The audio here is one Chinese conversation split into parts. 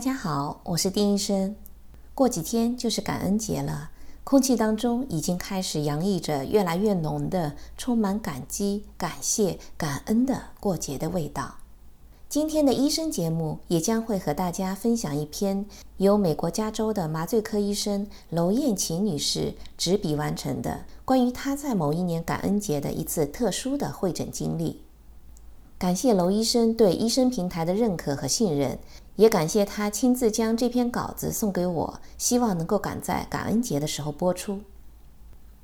大家好，我是丁医生。过几天就是感恩节了，空气当中已经开始洋溢着越来越浓的、充满感激、感谢、感恩的过节的味道。今天的医生节目也将会和大家分享一篇由美国加州的麻醉科医生娄燕琴女士执笔完成的关于她在某一年感恩节的一次特殊的会诊经历。感谢娄医生对医生平台的认可和信任。也感谢他亲自将这篇稿子送给我，希望能够赶在感恩节的时候播出。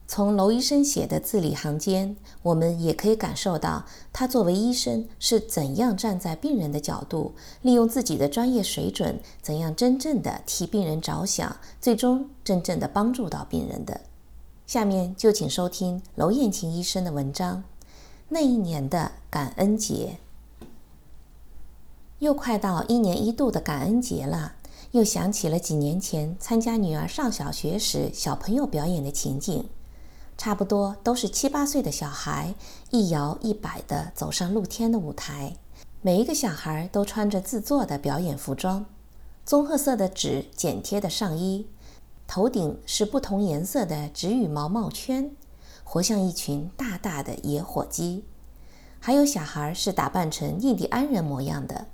从娄医生写的字里行间，我们也可以感受到他作为医生是怎样站在病人的角度，利用自己的专业水准，怎样真正的替病人着想，最终真正的帮助到病人的。下面就请收听娄燕琴医生的文章：那一年的感恩节。又快到一年一度的感恩节了，又想起了几年前参加女儿上小学时小朋友表演的情景，差不多都是七八岁的小孩一摇一摆地走上露天的舞台，每一个小孩都穿着自做的表演服装，棕褐色的纸剪贴的上衣，头顶是不同颜色的纸羽毛帽圈，活像一群大大的野火鸡，还有小孩是打扮成印第安人模样的。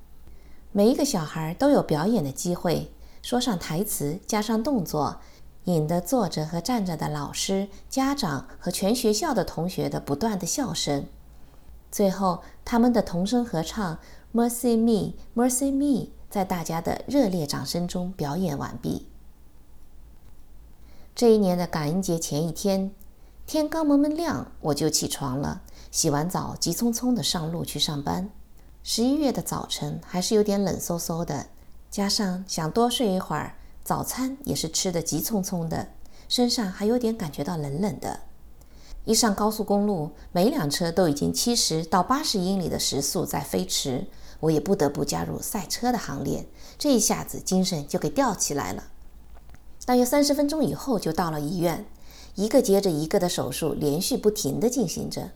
每一个小孩都有表演的机会，说上台词，加上动作，引得坐着和站着的老师、家长和全学校的同学的不断的笑声。最后，他们的童声合唱 “Mercy Me, Mercy Me” 在大家的热烈掌声中表演完毕。这一年的感恩节前一天，天刚蒙蒙亮，我就起床了，洗完澡，急匆匆地上路去上班。十一月的早晨还是有点冷飕飕的，加上想多睡一会儿，早餐也是吃的急匆匆的，身上还有点感觉到冷冷的。一上高速公路，每辆车都已经七十到八十英里的时速在飞驰，我也不得不加入赛车的行列。这一下子精神就给吊起来了。大约三十分钟以后就到了医院，一个接着一个的手术连续不停地进行着。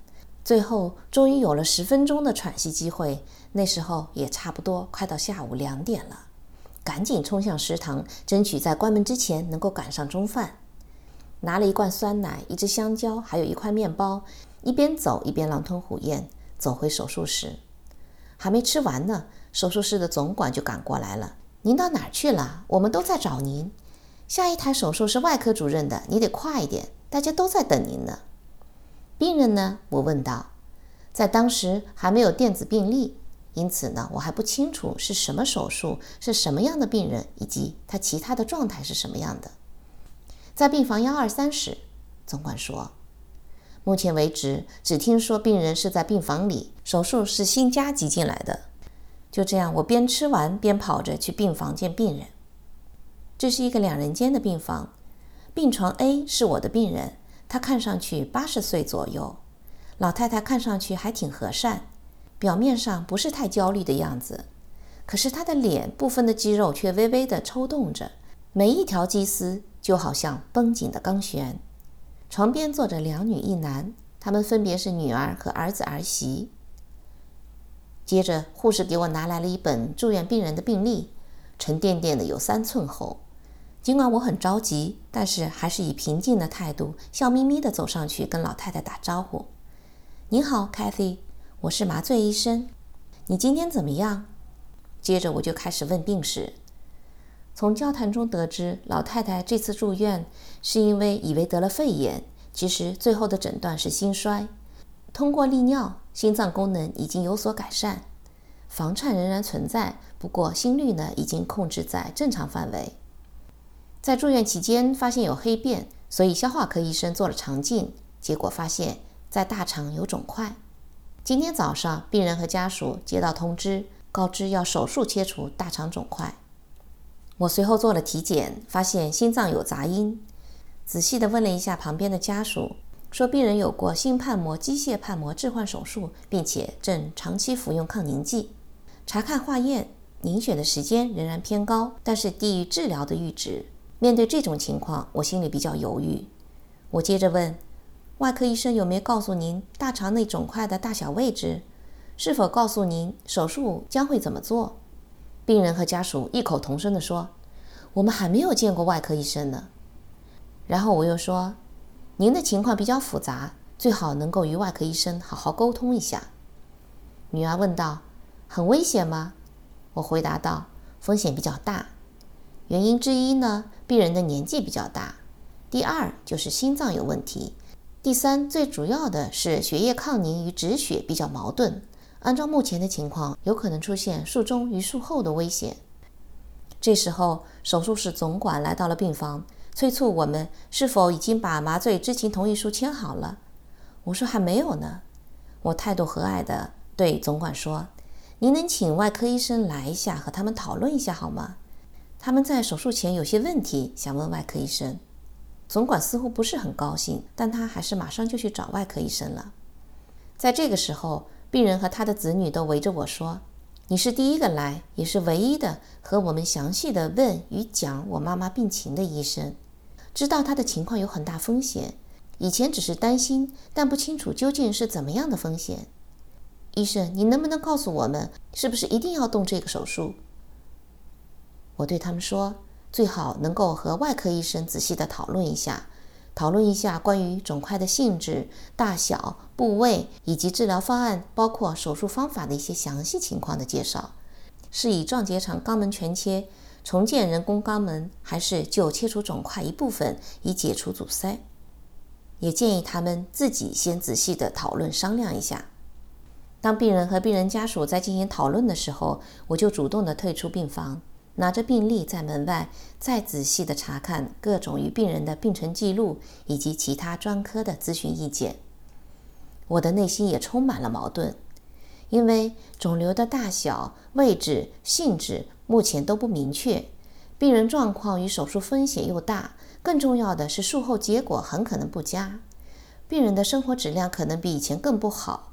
最后，终于有了十分钟的喘息机会。那时候也差不多快到下午两点了，赶紧冲向食堂，争取在关门之前能够赶上中饭。拿了一罐酸奶、一只香蕉，还有一块面包，一边走一边狼吞虎咽，走回手术室。还没吃完呢，手术室的总管就赶过来了：“您到哪儿去了？我们都在找您。下一台手术是外科主任的，你得快一点，大家都在等您呢。”病人呢？我问道。在当时还没有电子病历，因此呢，我还不清楚是什么手术，是什么样的病人，以及他其他的状态是什么样的。在病房幺二三室，总管说，目前为止只听说病人是在病房里，手术是新加急进来的。就这样，我边吃完边跑着去病房见病人。这是一个两人间的病房，病床 A 是我的病人。她看上去八十岁左右，老太太看上去还挺和善，表面上不是太焦虑的样子。可是她的脸部分的肌肉却微微的抽动着，每一条肌丝就好像绷紧的钢弦。床边坐着两女一男，他们分别是女儿和儿子儿媳。接着，护士给我拿来了一本住院病人的病历，沉甸甸的有三寸厚。尽管我很着急，但是还是以平静的态度，笑眯眯地走上去跟老太太打招呼：“您好，Cathy，我是麻醉医生。你今天怎么样？”接着我就开始问病史。从交谈中得知，老太太这次住院是因为以为得了肺炎，其实最后的诊断是心衰。通过利尿，心脏功能已经有所改善，房颤仍然存在，不过心率呢已经控制在正常范围。在住院期间发现有黑便，所以消化科医生做了肠镜，结果发现，在大肠有肿块。今天早上，病人和家属接到通知，告知要手术切除大肠肿块。我随后做了体检，发现心脏有杂音。仔细地问了一下旁边的家属，说病人有过心瓣膜机械瓣膜置换手术，并且正长期服用抗凝剂。查看化验，凝血的时间仍然偏高，但是低于治疗的阈值。面对这种情况，我心里比较犹豫。我接着问：“外科医生有没有告诉您大肠内肿块的大小位置？是否告诉您手术将会怎么做？”病人和家属异口同声地说：“我们还没有见过外科医生呢。”然后我又说：“您的情况比较复杂，最好能够与外科医生好好沟通一下。”女儿问道：“很危险吗？”我回答道：“风险比较大。原因之一呢，病人的年纪比较大；第二就是心脏有问题；第三，最主要的是血液抗凝与止血比较矛盾。按照目前的情况，有可能出现术中与术后的危险。”这时候，手术室总管来到了病房。催促我们是否已经把麻醉知情同意书签好了？我说还没有呢。我态度和蔼地对总管说：“您能请外科医生来一下，和他们讨论一下好吗？他们在手术前有些问题想问外科医生。”总管似乎不是很高兴，但他还是马上就去找外科医生了。在这个时候，病人和他的子女都围着我说：“你是第一个来，也是唯一的和我们详细的问与讲我妈妈病情的医生。”知道他的情况有很大风险，以前只是担心，但不清楚究竟是怎么样的风险。医生，你能不能告诉我们，是不是一定要动这个手术？我对他们说，最好能够和外科医生仔细的讨论一下，讨论一下关于肿块的性质、大小、部位以及治疗方案，包括手术方法的一些详细情况的介绍，是以撞结肠肛门全切。重建人工肛门，还是就切除肿块一部分以解除阻塞？也建议他们自己先仔细的讨论商量一下。当病人和病人家属在进行讨论的时候，我就主动的退出病房，拿着病历在门外再仔细的查看各种与病人的病程记录以及其他专科的咨询意见。我的内心也充满了矛盾，因为肿瘤的大小、位置、性质。目前都不明确，病人状况与手术风险又大，更重要的是术后结果很可能不佳，病人的生活质量可能比以前更不好。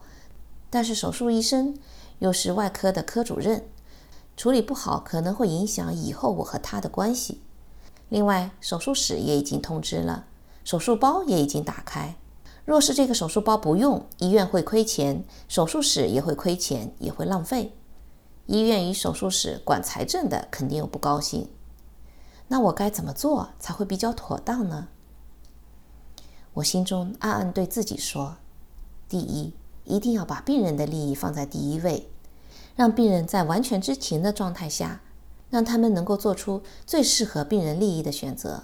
但是手术医生又是外科的科主任，处理不好可能会影响以后我和他的关系。另外，手术室也已经通知了，手术包也已经打开。若是这个手术包不用，医院会亏钱，手术室也会亏钱，也会浪费。医院与手术室管财政的肯定又不高兴，那我该怎么做才会比较妥当呢？我心中暗暗对自己说：第一，一定要把病人的利益放在第一位，让病人在完全知情的状态下，让他们能够做出最适合病人利益的选择。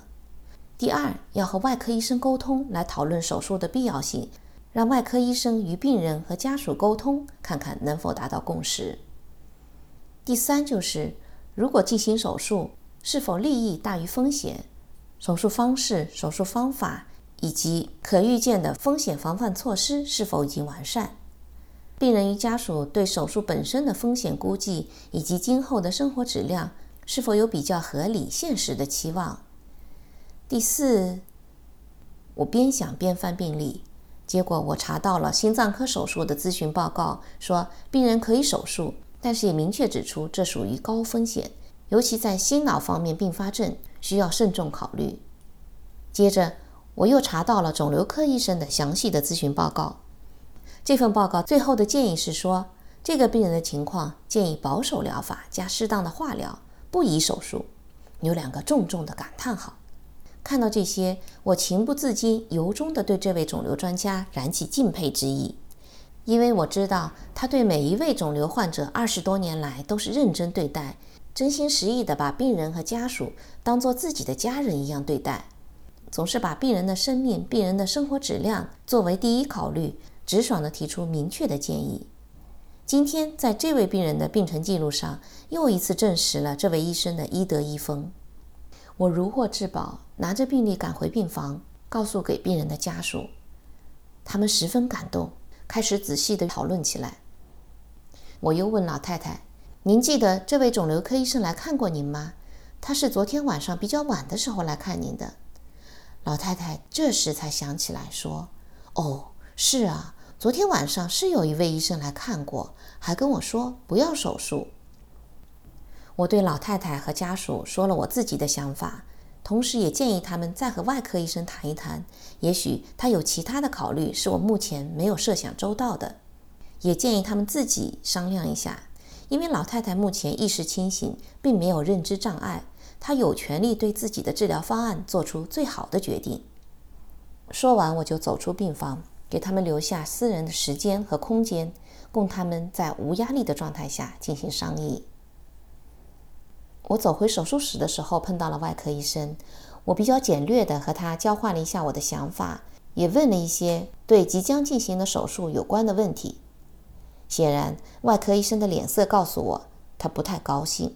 第二，要和外科医生沟通，来讨论手术的必要性，让外科医生与病人和家属沟通，看看能否达到共识。第三就是，如果进行手术，是否利益大于风险？手术方式、手术方法以及可预见的风险防范措施是否已经完善？病人与家属对手术本身的风险估计以及今后的生活质量是否有比较合理、现实的期望？第四，我边想边翻病历，结果我查到了心脏科手术的咨询报告，说病人可以手术。但是也明确指出，这属于高风险，尤其在心脑方面并发症，需要慎重考虑。接着，我又查到了肿瘤科医生的详细的咨询报告。这份报告最后的建议是说，这个病人的情况建议保守疗法加适当的化疗，不宜手术。有两个重重的感叹号。看到这些，我情不自禁，由衷地对这位肿瘤专家燃起敬佩之意。因为我知道他对每一位肿瘤患者二十多年来都是认真对待，真心实意地把病人和家属当做自己的家人一样对待，总是把病人的生命、病人的生活质量作为第一考虑，直爽地提出明确的建议。今天在这位病人的病程记录上，又一次证实了这位医生的医德医风。我如获至宝，拿着病历赶回病房，告诉给病人的家属，他们十分感动。开始仔细地讨论起来。我又问老太太：“您记得这位肿瘤科医生来看过您吗？他是昨天晚上比较晚的时候来看您的。”老太太这时才想起来说：“哦，是啊，昨天晚上是有一位医生来看过，还跟我说不要手术。”我对老太太和家属说了我自己的想法。同时，也建议他们再和外科医生谈一谈，也许他有其他的考虑是我目前没有设想周到的。也建议他们自己商量一下，因为老太太目前意识清醒，并没有认知障碍，她有权利对自己的治疗方案做出最好的决定。说完，我就走出病房，给他们留下私人的时间和空间，供他们在无压力的状态下进行商议。我走回手术室的时候，碰到了外科医生。我比较简略的和他交换了一下我的想法，也问了一些对即将进行的手术有关的问题。显然，外科医生的脸色告诉我他不太高兴。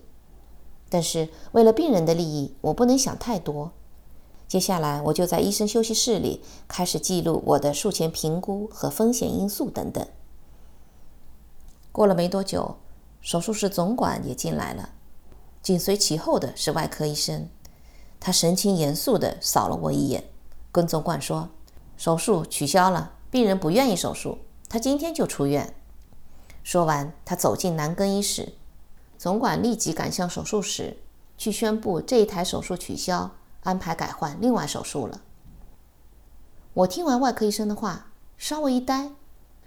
但是，为了病人的利益，我不能想太多。接下来，我就在医生休息室里开始记录我的术前评估和风险因素等等。过了没多久，手术室总管也进来了。紧随其后的是外科医生，他神情严肃地扫了我一眼，跟总管说：“手术取消了，病人不愿意手术，他今天就出院。”说完，他走进男更衣室，总管立即赶向手术室，去宣布这一台手术取消，安排改换另外手术了。我听完外科医生的话，稍微一呆，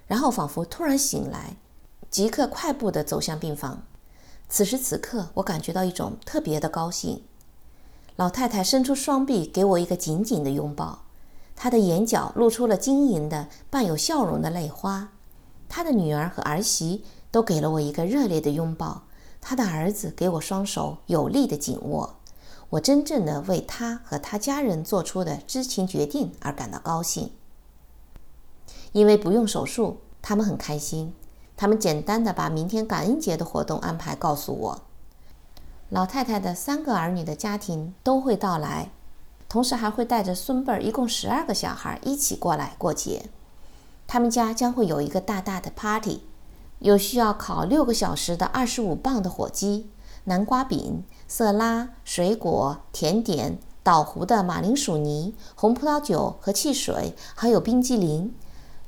然后仿佛突然醒来，即刻快步地走向病房。此时此刻，我感觉到一种特别的高兴。老太太伸出双臂，给我一个紧紧的拥抱。她的眼角露出了晶莹的、伴有笑容的泪花。她的女儿和儿媳都给了我一个热烈的拥抱。她的儿子给我双手有力的紧握。我真正的为他和他家人做出的知情决定而感到高兴。因为不用手术，他们很开心。他们简单的把明天感恩节的活动安排告诉我。老太太的三个儿女的家庭都会到来，同时还会带着孙辈儿，一共十二个小孩一起过来过节。他们家将会有一个大大的 party，有需要烤六个小时的二十五磅的火鸡、南瓜饼、色拉、水果、甜点、捣糊的马铃薯泥、红葡萄酒和汽水，还有冰激凌，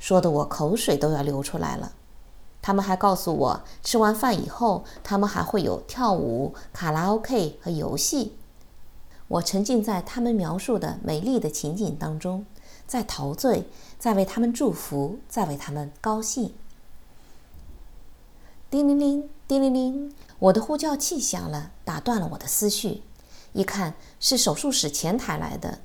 说的我口水都要流出来了。他们还告诉我，吃完饭以后，他们还会有跳舞、卡拉 OK 和游戏。我沉浸在他们描述的美丽的情景当中，在陶醉，在为他们祝福，在为他们高兴。叮铃铃，叮铃铃，我的呼叫器响了，打断了我的思绪。一看是手术室前台来的，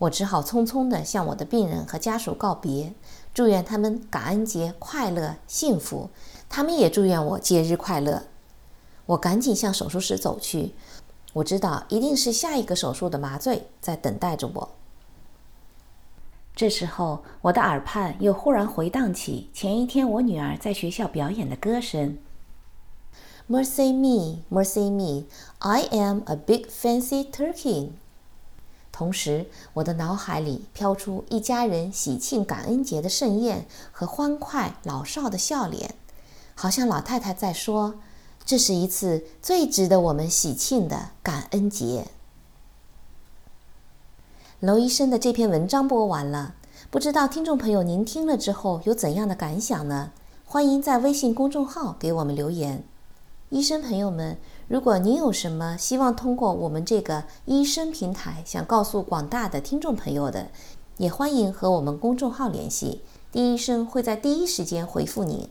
我只好匆匆地向我的病人和家属告别。祝愿他们感恩节快乐幸福，他们也祝愿我节日快乐。我赶紧向手术室走去，我知道一定是下一个手术的麻醉在等待着我。这时候，我的耳畔又忽然回荡起前一天我女儿在学校表演的歌声：“Mercy me, mercy me, I am a big fancy turkey。”同时，我的脑海里飘出一家人喜庆感恩节的盛宴和欢快老少的笑脸，好像老太太在说：“这是一次最值得我们喜庆的感恩节。”娄医生的这篇文章播完了，不知道听众朋友您听了之后有怎样的感想呢？欢迎在微信公众号给我们留言。医生朋友们。如果您有什么希望通过我们这个医生平台想告诉广大的听众朋友的，也欢迎和我们公众号联系，丁医生会在第一时间回复您。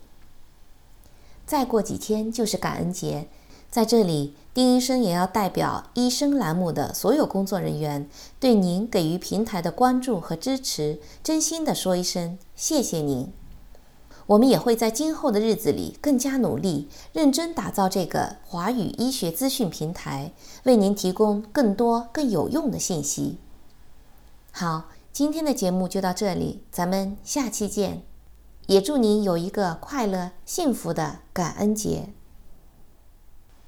再过几天就是感恩节，在这里，丁医生也要代表医生栏目的所有工作人员，对您给予平台的关注和支持，真心的说一声谢谢您。我们也会在今后的日子里更加努力，认真打造这个华语医学资讯平台，为您提供更多更有用的信息。好，今天的节目就到这里，咱们下期见。也祝您有一个快乐幸福的感恩节。